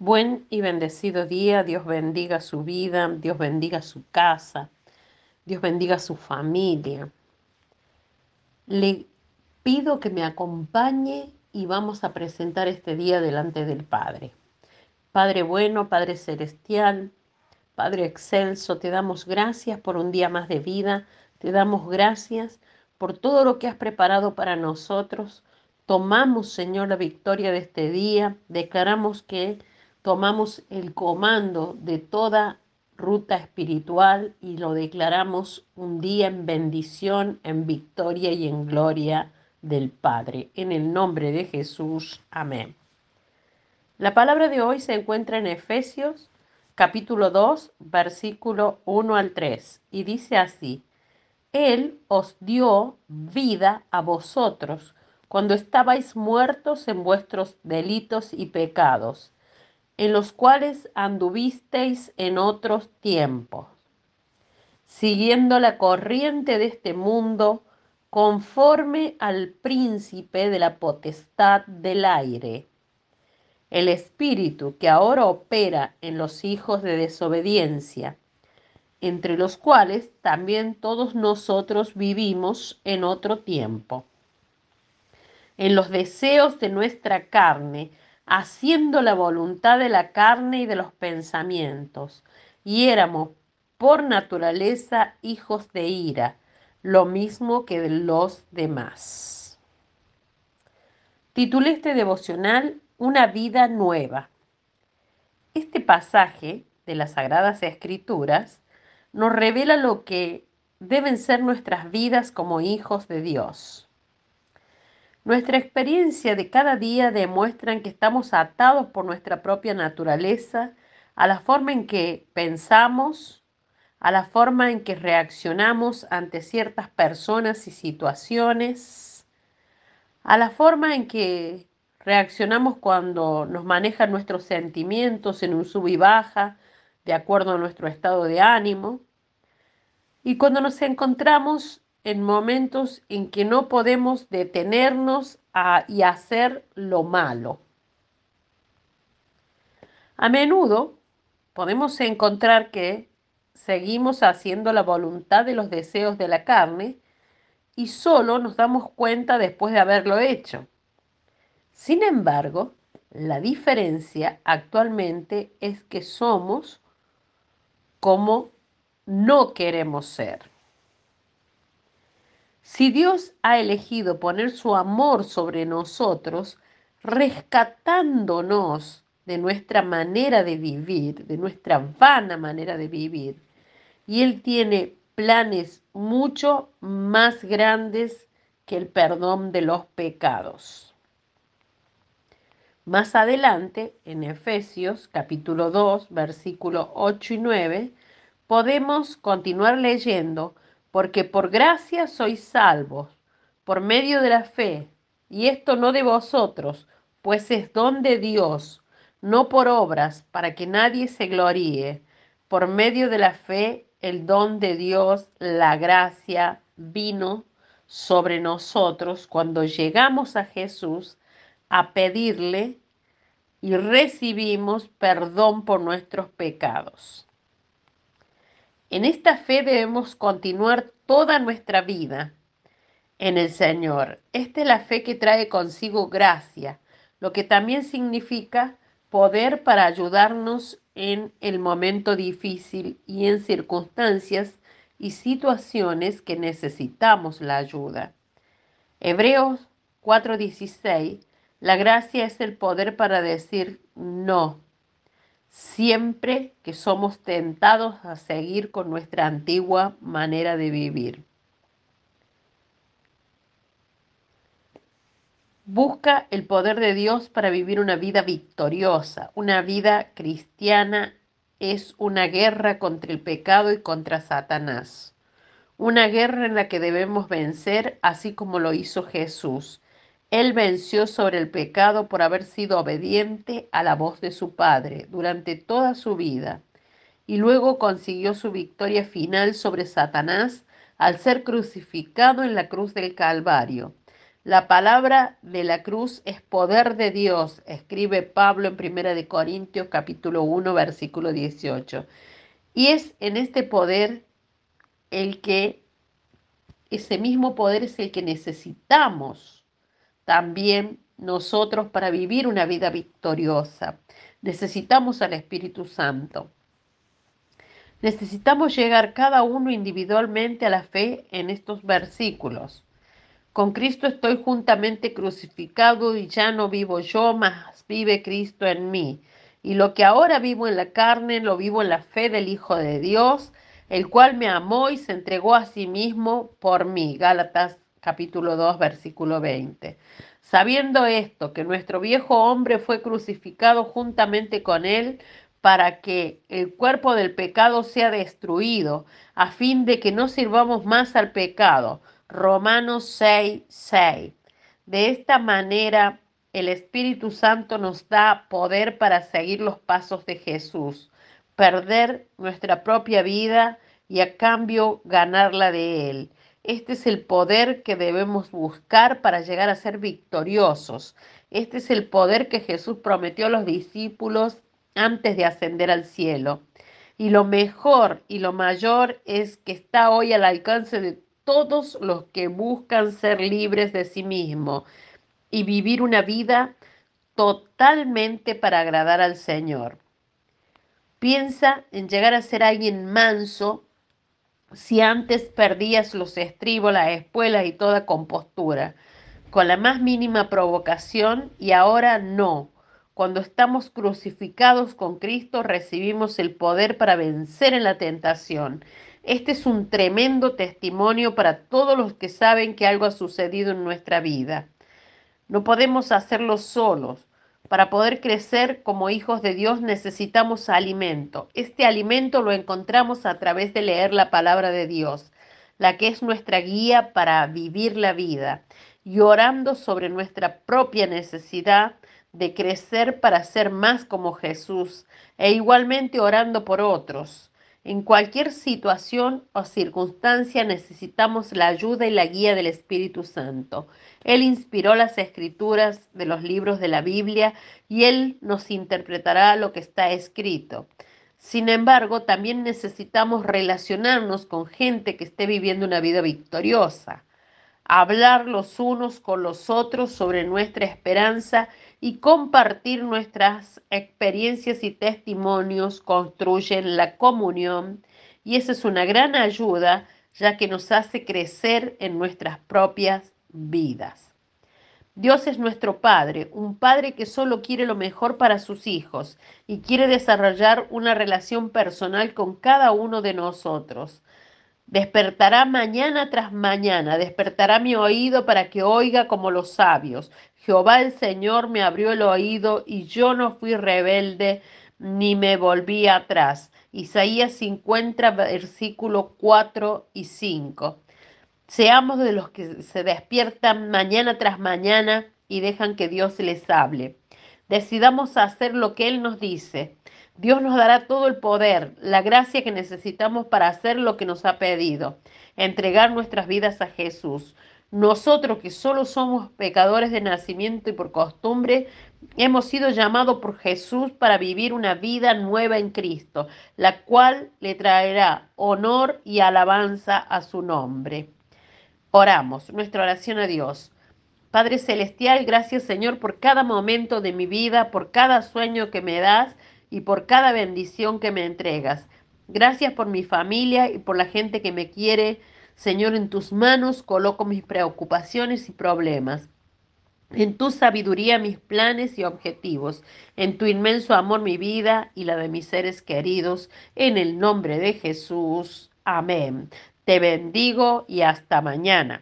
Buen y bendecido día, Dios bendiga su vida, Dios bendiga su casa, Dios bendiga su familia. Le pido que me acompañe y vamos a presentar este día delante del Padre. Padre bueno, Padre celestial, Padre excelso, te damos gracias por un día más de vida, te damos gracias por todo lo que has preparado para nosotros. Tomamos, Señor, la victoria de este día, declaramos que tomamos el comando de toda ruta espiritual y lo declaramos un día en bendición, en victoria y en gloria del Padre. En el nombre de Jesús. Amén. La palabra de hoy se encuentra en Efesios capítulo 2, versículo 1 al 3 y dice así, Él os dio vida a vosotros cuando estabais muertos en vuestros delitos y pecados en los cuales anduvisteis en otros tiempos, siguiendo la corriente de este mundo conforme al príncipe de la potestad del aire, el espíritu que ahora opera en los hijos de desobediencia, entre los cuales también todos nosotros vivimos en otro tiempo, en los deseos de nuestra carne, haciendo la voluntad de la carne y de los pensamientos, y éramos por naturaleza hijos de ira, lo mismo que los demás. Titulé este devocional Una vida nueva. Este pasaje de las Sagradas Escrituras nos revela lo que deben ser nuestras vidas como hijos de Dios. Nuestra experiencia de cada día demuestra que estamos atados por nuestra propia naturaleza a la forma en que pensamos, a la forma en que reaccionamos ante ciertas personas y situaciones, a la forma en que reaccionamos cuando nos manejan nuestros sentimientos en un sub y baja de acuerdo a nuestro estado de ánimo, y cuando nos encontramos en momentos en que no podemos detenernos y hacer lo malo. A menudo podemos encontrar que seguimos haciendo la voluntad de los deseos de la carne y solo nos damos cuenta después de haberlo hecho. Sin embargo, la diferencia actualmente es que somos como no queremos ser. Si Dios ha elegido poner su amor sobre nosotros, rescatándonos de nuestra manera de vivir, de nuestra vana manera de vivir, y Él tiene planes mucho más grandes que el perdón de los pecados. Más adelante, en Efesios capítulo 2, versículos 8 y 9, podemos continuar leyendo porque por gracia sois salvos, por medio de la fe, y esto no de vosotros, pues es don de Dios, no por obras, para que nadie se gloríe. Por medio de la fe, el don de Dios, la gracia, vino sobre nosotros cuando llegamos a Jesús a pedirle y recibimos perdón por nuestros pecados. En esta fe debemos continuar toda nuestra vida en el Señor. Esta es la fe que trae consigo gracia, lo que también significa poder para ayudarnos en el momento difícil y en circunstancias y situaciones que necesitamos la ayuda. Hebreos 4:16, la gracia es el poder para decir no siempre que somos tentados a seguir con nuestra antigua manera de vivir. Busca el poder de Dios para vivir una vida victoriosa. Una vida cristiana es una guerra contra el pecado y contra Satanás. Una guerra en la que debemos vencer así como lo hizo Jesús. Él venció sobre el pecado por haber sido obediente a la voz de su Padre durante toda su vida y luego consiguió su victoria final sobre Satanás al ser crucificado en la cruz del Calvario. La palabra de la cruz es poder de Dios, escribe Pablo en 1 Corintios capítulo 1 versículo 18. Y es en este poder el que, ese mismo poder es el que necesitamos también nosotros para vivir una vida victoriosa. Necesitamos al Espíritu Santo. Necesitamos llegar cada uno individualmente a la fe en estos versículos. Con Cristo estoy juntamente crucificado y ya no vivo yo, mas vive Cristo en mí. Y lo que ahora vivo en la carne, lo vivo en la fe del Hijo de Dios, el cual me amó y se entregó a sí mismo por mí. Gálatas capítulo 2, versículo 20. Sabiendo esto, que nuestro viejo hombre fue crucificado juntamente con él, para que el cuerpo del pecado sea destruido, a fin de que no sirvamos más al pecado. Romanos 6, 6. De esta manera, el Espíritu Santo nos da poder para seguir los pasos de Jesús, perder nuestra propia vida y a cambio ganarla de Él. Este es el poder que debemos buscar para llegar a ser victoriosos. Este es el poder que Jesús prometió a los discípulos antes de ascender al cielo. Y lo mejor y lo mayor es que está hoy al alcance de todos los que buscan ser libres de sí mismos y vivir una vida totalmente para agradar al Señor. Piensa en llegar a ser alguien manso si antes perdías los estribos, las espuelas y toda compostura, con la más mínima provocación y ahora no cuando estamos crucificados con Cristo recibimos el poder para vencer en la tentación. Este es un tremendo testimonio para todos los que saben que algo ha sucedido en nuestra vida. No podemos hacerlo solos. Para poder crecer como hijos de Dios necesitamos alimento. Este alimento lo encontramos a través de leer la palabra de Dios, la que es nuestra guía para vivir la vida, y orando sobre nuestra propia necesidad de crecer para ser más como Jesús e igualmente orando por otros. En cualquier situación o circunstancia necesitamos la ayuda y la guía del Espíritu Santo. Él inspiró las escrituras de los libros de la Biblia y Él nos interpretará lo que está escrito. Sin embargo, también necesitamos relacionarnos con gente que esté viviendo una vida victoriosa, hablar los unos con los otros sobre nuestra esperanza y compartir nuestras experiencias y testimonios construyen la comunión y esa es una gran ayuda ya que nos hace crecer en nuestras propias vidas. Dios es nuestro Padre, un Padre que solo quiere lo mejor para sus hijos y quiere desarrollar una relación personal con cada uno de nosotros. Despertará mañana tras mañana, despertará mi oído para que oiga como los sabios. Jehová el Señor me abrió el oído y yo no fui rebelde ni me volví atrás. Isaías 50, versículos 4 y 5. Seamos de los que se despiertan mañana tras mañana y dejan que Dios les hable. Decidamos hacer lo que Él nos dice. Dios nos dará todo el poder, la gracia que necesitamos para hacer lo que nos ha pedido, entregar nuestras vidas a Jesús. Nosotros que solo somos pecadores de nacimiento y por costumbre, hemos sido llamados por Jesús para vivir una vida nueva en Cristo, la cual le traerá honor y alabanza a su nombre. Oramos nuestra oración a Dios. Padre Celestial, gracias Señor por cada momento de mi vida, por cada sueño que me das y por cada bendición que me entregas. Gracias por mi familia y por la gente que me quiere. Señor, en tus manos coloco mis preocupaciones y problemas. En tu sabiduría mis planes y objetivos. En tu inmenso amor mi vida y la de mis seres queridos. En el nombre de Jesús. Amén. Te bendigo y hasta mañana.